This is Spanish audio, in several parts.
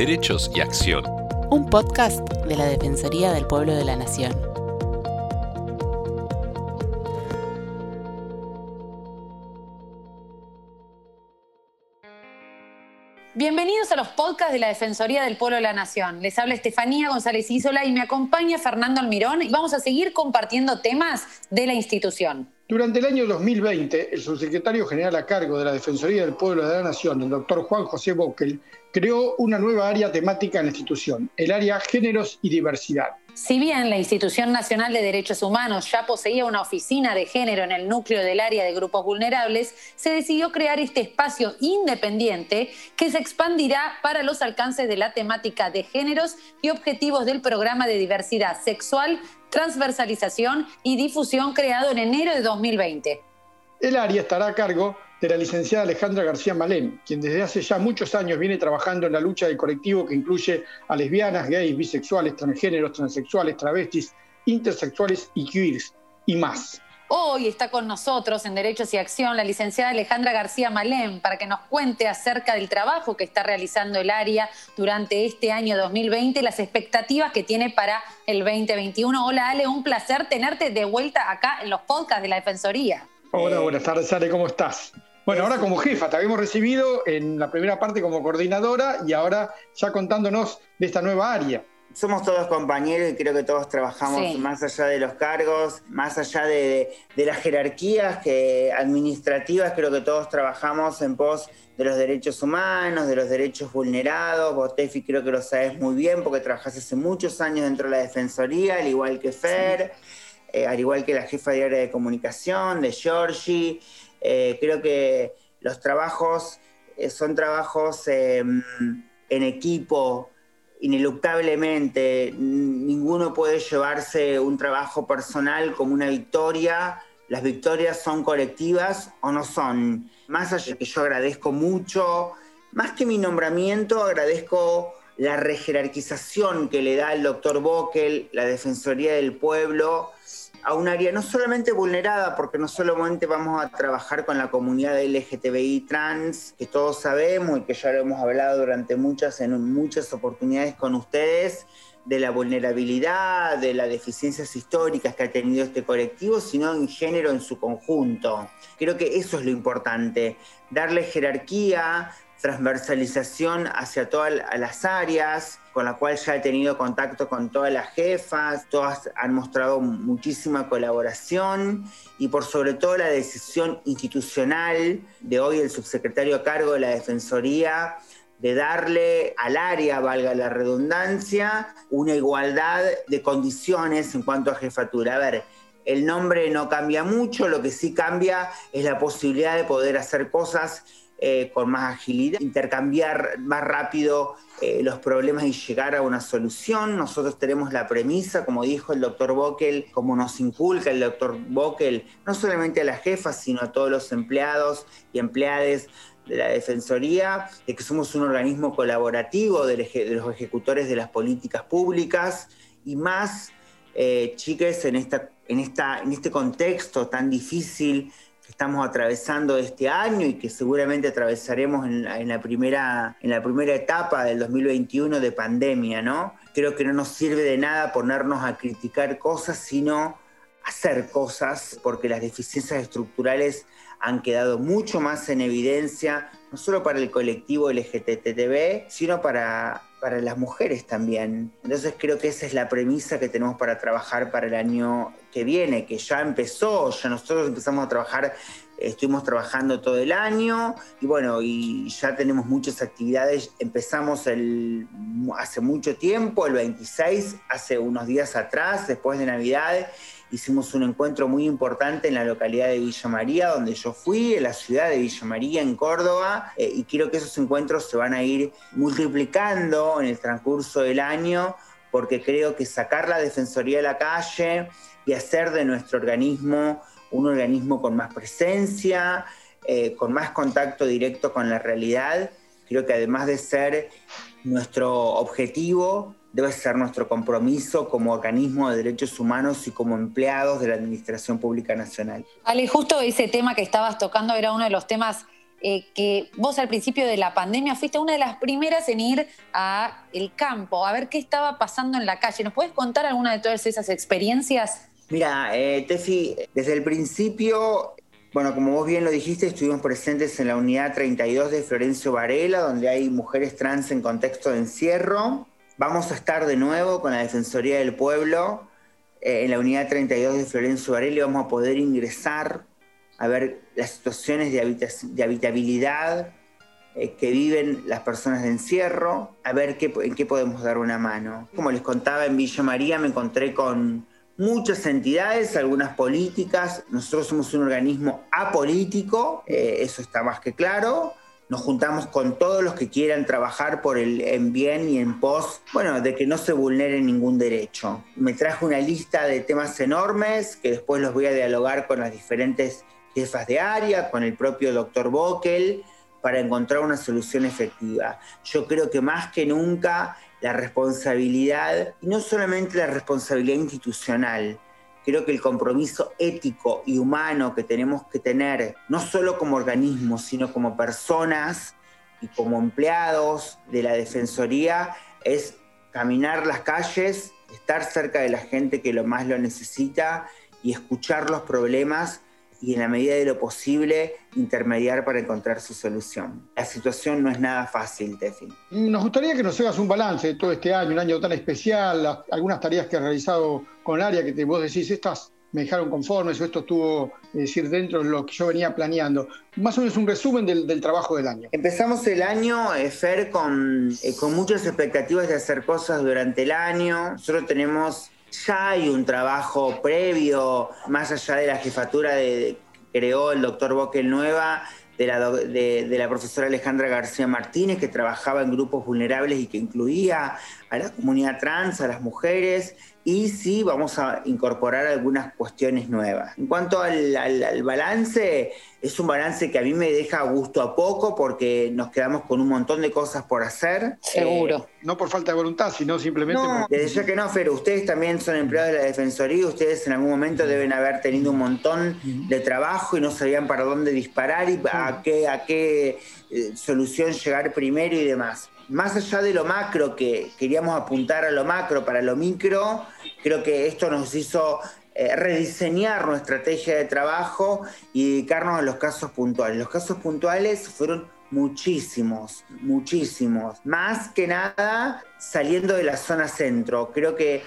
Derechos y Acción. Un podcast de la Defensoría del Pueblo de la Nación. Bienvenidos a los podcasts de la Defensoría del Pueblo de la Nación. Les habla Estefanía González Isola y me acompaña Fernando Almirón y vamos a seguir compartiendo temas de la institución. Durante el año 2020, el subsecretario general a cargo de la Defensoría del Pueblo de la Nación, el doctor Juan José Bockel, creó una nueva área temática en la institución, el área Géneros y Diversidad. Si bien la Institución Nacional de Derechos Humanos ya poseía una oficina de género en el núcleo del área de grupos vulnerables, se decidió crear este espacio independiente que se expandirá para los alcances de la temática de géneros y objetivos del programa de diversidad sexual, transversalización y difusión creado en enero de 2020. El área estará a cargo de la licenciada Alejandra García Malén, quien desde hace ya muchos años viene trabajando en la lucha del colectivo que incluye a lesbianas, gays, bisexuales, transgéneros, transexuales, travestis, intersexuales y queers, y más. Hoy está con nosotros en Derechos y Acción la licenciada Alejandra García Malén para que nos cuente acerca del trabajo que está realizando el área durante este año 2020 y las expectativas que tiene para el 2021. Hola Ale, un placer tenerte de vuelta acá en los podcasts de la Defensoría. Hola, buenas tardes Ale, ¿cómo estás? Bueno, ahora como jefa, te habíamos recibido en la primera parte como coordinadora y ahora ya contándonos de esta nueva área. Somos todos compañeros y creo que todos trabajamos más allá de los cargos, más allá de, las jerarquías que, administrativas, creo que todos trabajamos en pos de los derechos humanos, de los derechos vulnerados. Vos, Tefi, creo que lo sabes muy bien porque trabajás hace muchos años dentro de la Defensoría, al igual que Fer, eh, al igual que la jefa de área de comunicación, de Georgie. Eh, creo que los trabajos eh, son trabajos em, en equipo, ineluctablemente. Ninguno puede llevarse un trabajo personal como una victoria. Las victorias son colectivas o no son. Más allá que yo agradezco mucho, más que mi nombramiento, agradezco la rejerarquización que le da el doctor Bockel, la Defensoría del Pueblo, a un área no solamente vulnerada, porque no solamente vamos a trabajar con la comunidad LGTBI trans, que todos sabemos y que ya lo hemos hablado durante muchas, en muchas oportunidades con ustedes, de la vulnerabilidad, de las deficiencias históricas que ha tenido este colectivo, sino en género en su conjunto. Creo que eso es lo importante, darle jerarquía, transversalización hacia todas las áreas, con la cual ya he tenido contacto con todas las jefas, todas han mostrado muchísima colaboración y por sobre todo la decisión institucional de hoy el subsecretario a cargo de la Defensoría de darle al área, valga la redundancia, una igualdad de condiciones en cuanto a jefatura. A ver, el nombre no cambia mucho, lo que sí cambia es la posibilidad de poder hacer cosas eh, con más agilidad, intercambiar más rápido eh, los problemas y llegar a una solución. Nosotros tenemos la premisa, como dijo el doctor Bockel, como nos inculca el doctor Bockel, no solamente a las jefas, sino a todos los empleados y empleadas de la Defensoría, de que somos un organismo colaborativo de, los ejecutores de las políticas públicas y más, eh, chiques, en, esta, en, esta, en este contexto tan difícil estamos atravesando este año y que seguramente atravesaremos en la, primera, en la primera etapa del 2021 de pandemia, ¿no? Creo que no nos sirve de nada ponernos a criticar cosas, sino hacer cosas, porque las deficiencias estructurales han quedado mucho más en evidencia, no solo para el colectivo LGTB, sino para, para las mujeres también. Entonces creo que esa es la premisa que tenemos para trabajar para el año que viene, que ya empezó, ya nosotros empezamos a trabajar, estuvimos trabajando todo el año y bueno, y ya tenemos muchas actividades, empezamos el, hace mucho tiempo, el 26, hace unos días atrás, después de Navidad, hicimos un encuentro muy importante en la localidad de Villa María, donde yo fui, en la ciudad de Villa María, en Córdoba, eh, y quiero que esos encuentros se van a ir multiplicando en el transcurso del año, porque creo que sacar la Defensoría a la calle y hacer de nuestro organismo un organismo con más presencia, eh, con más contacto directo con la realidad, creo que además de ser nuestro objetivo, debe ser nuestro compromiso como organismo de derechos humanos y como empleados de la Administración Pública Nacional. Ale, justo ese tema que estabas tocando era uno de los temas eh, que vos al principio de la pandemia fuiste una de las primeras en ir a el campo, a ver qué estaba pasando en la calle. ¿Nos puedes contar alguna de todas esas experiencias? Mira, eh, Tefi, desde el principio, bueno, como vos bien lo dijiste, estuvimos presentes en la unidad 32 de Florencio Varela, donde hay mujeres trans en contexto de encierro. Vamos a estar de nuevo con la Defensoría del Pueblo eh, en la unidad 32 de Florencio Varela vamos a poder ingresar a ver las situaciones de, habitabilidad eh, que viven las personas de encierro, a ver en qué podemos dar una mano. Como les contaba en Villa María, me encontré con muchas entidades, algunas políticas. Nosotros somos un organismo apolítico, eh, eso está más que claro. Nos juntamos con todos los que quieran trabajar por el en bien y en pos, bueno, de que no se vulnere ningún derecho. Me traje una lista de temas enormes que después los voy a dialogar con las diferentes jefas de área, con el propio doctor Bockel, para encontrar una solución efectiva. Yo creo que más que nunca la responsabilidad, y no solamente la responsabilidad institucional, creo que el compromiso ético y humano que tenemos que tener, no solo como organismos, sino como personas y como empleados de la Defensoría, es caminar las calles, estar cerca de la gente que lo más lo necesita y escuchar los problemas y en la medida de lo posible intermediar para encontrar su solución. La situación no es nada fácil, Tefi. Nos gustaría que nos hagas un balance de todo este año, un año tan especial, algunas tareas que has realizado con el área que te, vos decís, estas me dejaron conformes o esto estuvo, es decir, dentro de lo que yo venía planeando. Más o menos un resumen del, trabajo del año. Empezamos el año, eh, Fer, con, eh, con muchas expectativas de hacer cosas durante el año. Nosotros tenemos ya hay un trabajo previo, más allá de la jefatura de, que creó el doctor Boquel Nueva, de la, de, la, profesora Alejandra García Martínez, que trabajaba en grupos vulnerables y que incluía a la comunidad trans, a las mujeres, y sí vamos a incorporar algunas cuestiones nuevas. En cuanto al, balance, es un balance que a mí me deja gusto a poco porque nos quedamos con un montón de cosas por hacer. Seguro. Eh, no por falta de voluntad, sino simplemente no, Desde ya que no, pero ustedes también son empleados de la Defensoría, ustedes en algún momento deben haber tenido un montón de trabajo y no sabían para dónde disparar y a qué, a qué eh, solución llegar primero y demás más allá de lo macro, que queríamos apuntar a lo macro para lo micro, creo que esto nos hizo eh, rediseñar nuestra estrategia de trabajo y dedicarnos a los casos puntuales. Los casos puntuales fueron muchísimos, muchísimos. Más que nada saliendo de la zona centro. Creo que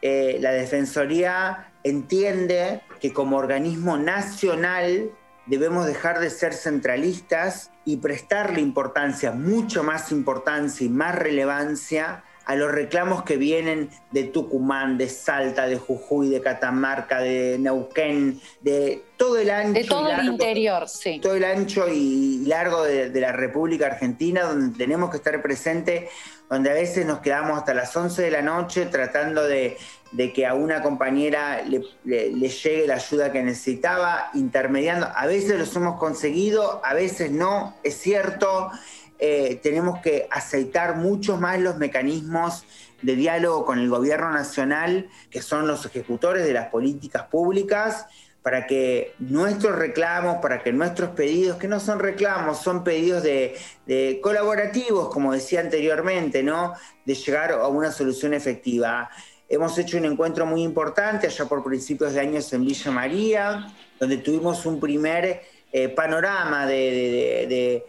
eh, la Defensoría entiende que como organismo nacional debemos dejar de ser centralistas y prestarle importancia, mucho más importancia y más relevancia a los reclamos que vienen de Tucumán, de Salta, de Jujuy, de Catamarca, de Neuquén, de todo el ancho. De todo el interior, sí. Todo el ancho y largo de, la República Argentina, donde tenemos que estar presentes, donde a veces nos quedamos hasta las 11 de la noche tratando de, que a una compañera le, llegue la ayuda que necesitaba, intermediando. A veces los hemos conseguido, a veces no, es cierto. Eh, tenemos que aceitar mucho más los mecanismos de diálogo con el gobierno nacional, que son los ejecutores de las políticas públicas, para que nuestros reclamos, para que nuestros pedidos, que no son reclamos, son pedidos de, colaborativos, como decía anteriormente, ¿no? De llegar a una solución efectiva. Hemos hecho un encuentro muy importante allá por principios de años en Villa María, donde tuvimos un primer eh, panorama de de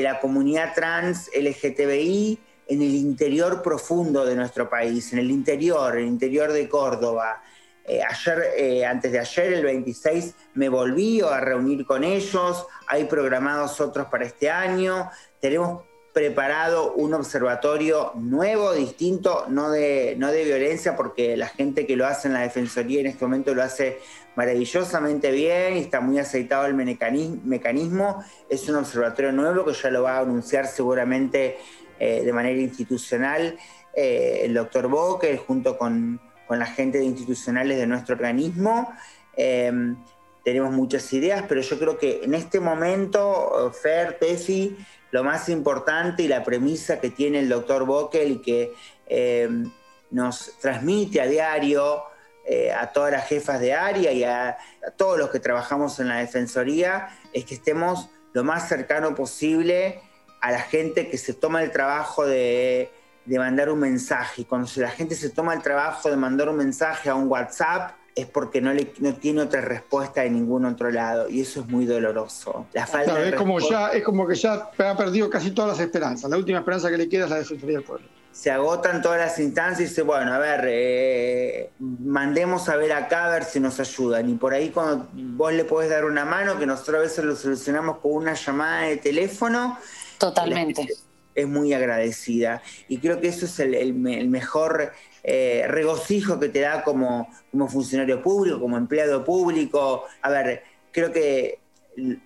la comunidad trans LGTBI en el interior profundo de nuestro país, en el interior, el interior de Córdoba. Eh, ayer, eh, antes de ayer, el 26, me volví a reunir con ellos. Hay programados otros para este año. Tenemos preparado un observatorio nuevo, distinto, no de, no de violencia, porque la gente que lo hace en la Defensoría en este momento lo hace maravillosamente bien está muy aceitado el mecanismo. Es un observatorio nuevo que ya lo va a anunciar seguramente eh, de manera institucional eh, el doctor Boque junto con, la gente de institucionales de nuestro organismo. Em, tenemos muchas ideas, pero yo creo que en este momento, Fer, Tefi, lo más importante y la premisa que tiene el doctor Bockel y que em, nos transmite a diario eh, a todas las jefas de área y a, todos los que trabajamos en la Defensoría es que estemos lo más cercano posible a la gente que se toma el trabajo de, mandar un mensaje. Y cuando la gente se toma el trabajo de mandar un mensaje a un WhatsApp, es porque no, le, no tiene otra respuesta de ningún otro lado y eso es muy doloroso. La falta es, como ya, es como que ya ha perdido casi todas las esperanzas. La última esperanza que le queda es la Defensoría del Pueblo. Se agotan todas las instancias y dice, bueno, a ver, eh, mandemos a ver acá a ver si nos ayudan. Y por ahí cuando vos le podés dar una mano, que nosotros a veces lo solucionamos con una llamada de teléfono, Totalmente. Es muy agradecida. Y creo que eso es el, mejor eh, regocijo que te da como, como funcionario público, como empleado público. A ver, creo que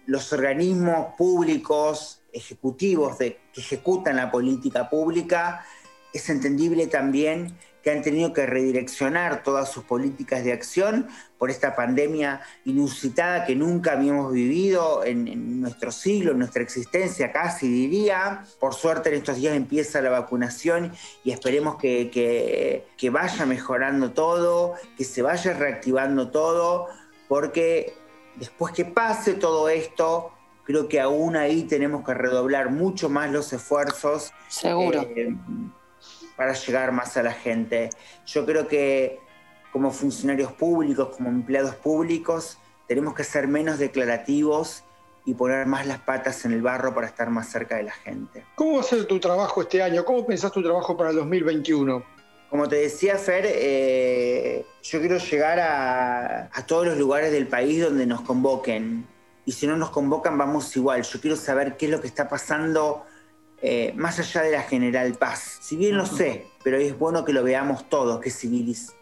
los organismos públicos, ejecutivos de, que ejecutan la política pública, es entendible también que han tenido que redireccionar todas sus políticas de acción por esta pandemia inusitada que nunca habíamos vivido en, nuestro siglo, en nuestra existencia casi diría. Por suerte en estos días empieza la vacunación y esperemos que, que vaya mejorando todo, que se vaya reactivando todo, porque después que pase todo esto, creo que aún ahí tenemos que redoblar mucho más los esfuerzos. Seguro. Eh, para llegar más a la gente. Yo creo que como funcionarios públicos, como empleados públicos, tenemos que ser menos declarativos y poner más las patas en el barro para estar más cerca de la gente. ¿Cómo va a ser tu trabajo este año? ¿Cómo pensás tu trabajo para el 2021? Como te decía Fer, eh, yo quiero llegar a, todos los lugares del país donde nos convoquen. Y si no nos convocan, vamos igual. Yo quiero saber qué es lo que está pasando eh, más allá de la general paz. Si bien lo sé, pero es bueno que lo veamos todos, que,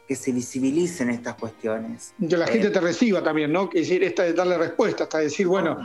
que se visibilicen estas cuestiones. Que la gente te reciba también, ¿no? Que decir, esta de darle respuesta, hasta decir, bueno,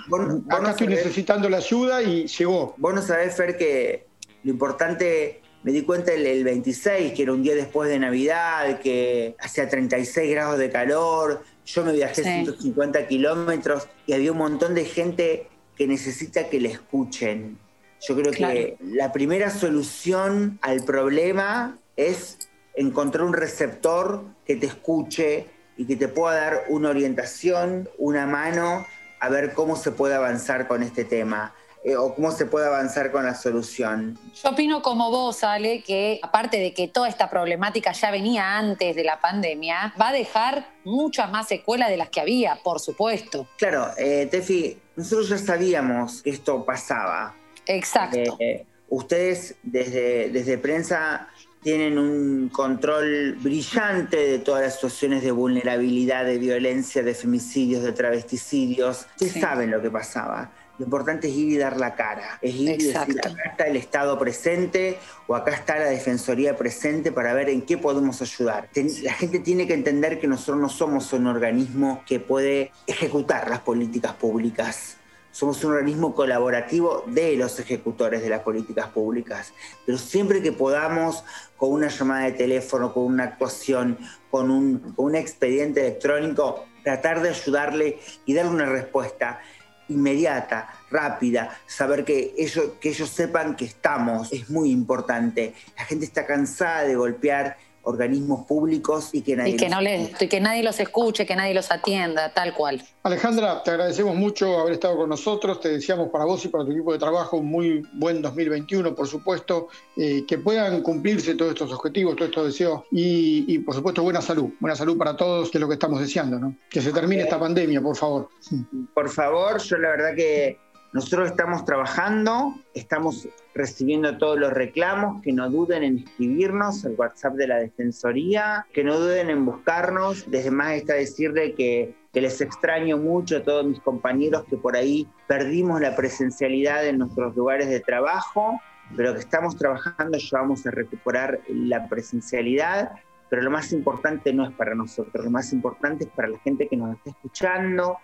acá estoy necesitando la ayuda y llegó. Vos no sabés, Fer, que lo importante me di cuenta el, 26, que era un día después de Navidad, que hacía 36 grados de calor, yo me viajé 150 kilómetros y había un montón de gente que necesita que le escuchen, yo creo que la primera solución al problema es encontrar un receptor que te escuche y que te pueda dar una orientación, una mano, a ver cómo se puede avanzar con este tema. Eh, o cómo se puede avanzar con la solución. Yo opino como vos, Ale, que aparte de que toda esta problemática ya venía antes de la pandemia, va a dejar muchas más secuelas de las que había, por supuesto. Claro, eh, Tefi, nosotros ya sabíamos que esto pasaba. Exacto. Eh, ustedes desde, desde prensa tienen un control brillante de todas las situaciones de vulnerabilidad, de violencia, de femicidios, de travesticidios. Ustedes saben lo que pasaba. Lo importante es ir y dar la cara, es ir y decir, acá está el Estado presente o acá está la Defensoría presente para ver en qué podemos ayudar. La gente tiene que entender que nosotros no somos un organismo que puede ejecutar las políticas públicas somos un organismo colaborativo de los ejecutores de las políticas públicas, pero siempre que podamos, con una llamada de teléfono, con una actuación, con un, expediente electrónico, tratar de ayudarle y darle una respuesta inmediata, rápida, saber que ellos, que ellos sepan que estamos, es muy importante. La gente está cansada de golpear organismos públicos y que nadie, que, no les, que nadie los escuche, que nadie los atienda, tal cual. Alejandra, te agradecemos mucho haber estado con nosotros, te deseamos para vos y para tu equipo de trabajo un muy buen 2021, por supuesto, eh, que puedan cumplirse todos estos objetivos, todos estos deseos y, por supuesto buena salud, buena salud para todos, que es lo que estamos deseando, ¿no? Que se termine esta pandemia, por favor. Por favor, yo la verdad que nosotros estamos trabajando, estamos recibiendo todos los reclamos, que no duden en escribirnos al WhatsApp de la Defensoría, que no duden en buscarnos. Desde más está decirle que, que les extraño mucho a todos mis compañeros que por ahí perdimos la presencialidad en nuestros lugares de trabajo, pero que estamos trabajando, ya vamos a recuperar la presencialidad. Pero lo más importante no es para nosotros, lo más importante es para la gente que nos está escuchando,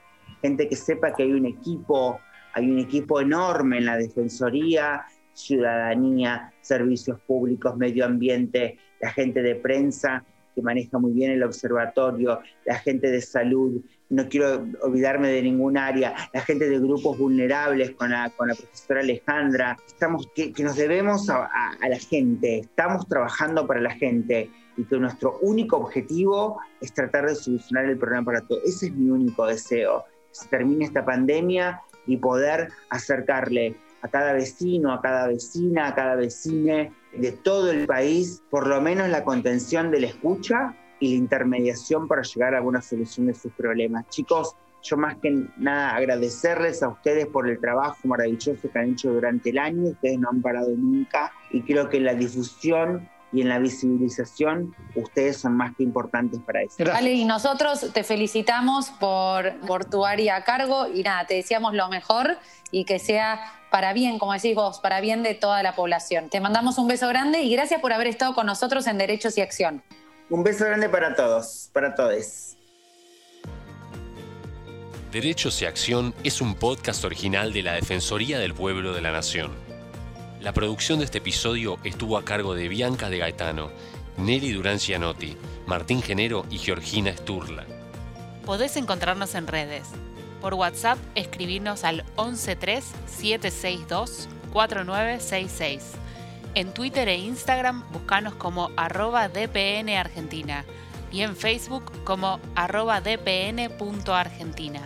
gente que sepa que hay un equipo hay un equipo enorme en la Defensoría, ciudadanía, servicios públicos, medio ambiente, la gente de prensa que maneja muy bien el observatorio, la gente de salud, no quiero olvidarme de ningún área, la gente de grupos vulnerables con la, con la profesora Alejandra, estamos, que, nos debemos a, a la gente, estamos trabajando para la gente y que nuestro único objetivo es tratar de solucionar el problema para todos. Ese es mi único deseo. Que se termine esta pandemia y poder acercarle a cada vecino, a cada vecina, a cada vecine de todo el país, por lo menos la contención de la escucha y la intermediación para llegar a alguna solución de sus problemas. Chicos, yo más que nada agradecerles a ustedes por el trabajo maravilloso que han hecho durante el año, ustedes no han parado nunca y creo que la difusión y en la visibilización, ustedes son más que importantes para eso. Vale, y nosotros te felicitamos por, por tu área a cargo y nada, te deseamos lo mejor y que sea para bien, como decís vos, para bien de toda la población. Te mandamos un beso grande y gracias por haber estado con nosotros en Derechos y Acción. Un beso grande para todos, para todos. Derechos y Acción es un podcast original de la Defensoría del Pueblo de la Nación. La producción de este episodio estuvo a cargo de Bianca de Gaetano, Nelly Durán Cianotti, Martín Genero y Georgina Sturla. Podés encontrarnos en redes. Por WhatsApp escribirnos al 113-762-4966. En Twitter e Instagram buscanos como arroba DPN y en Facebook como arroba dpn.argentina.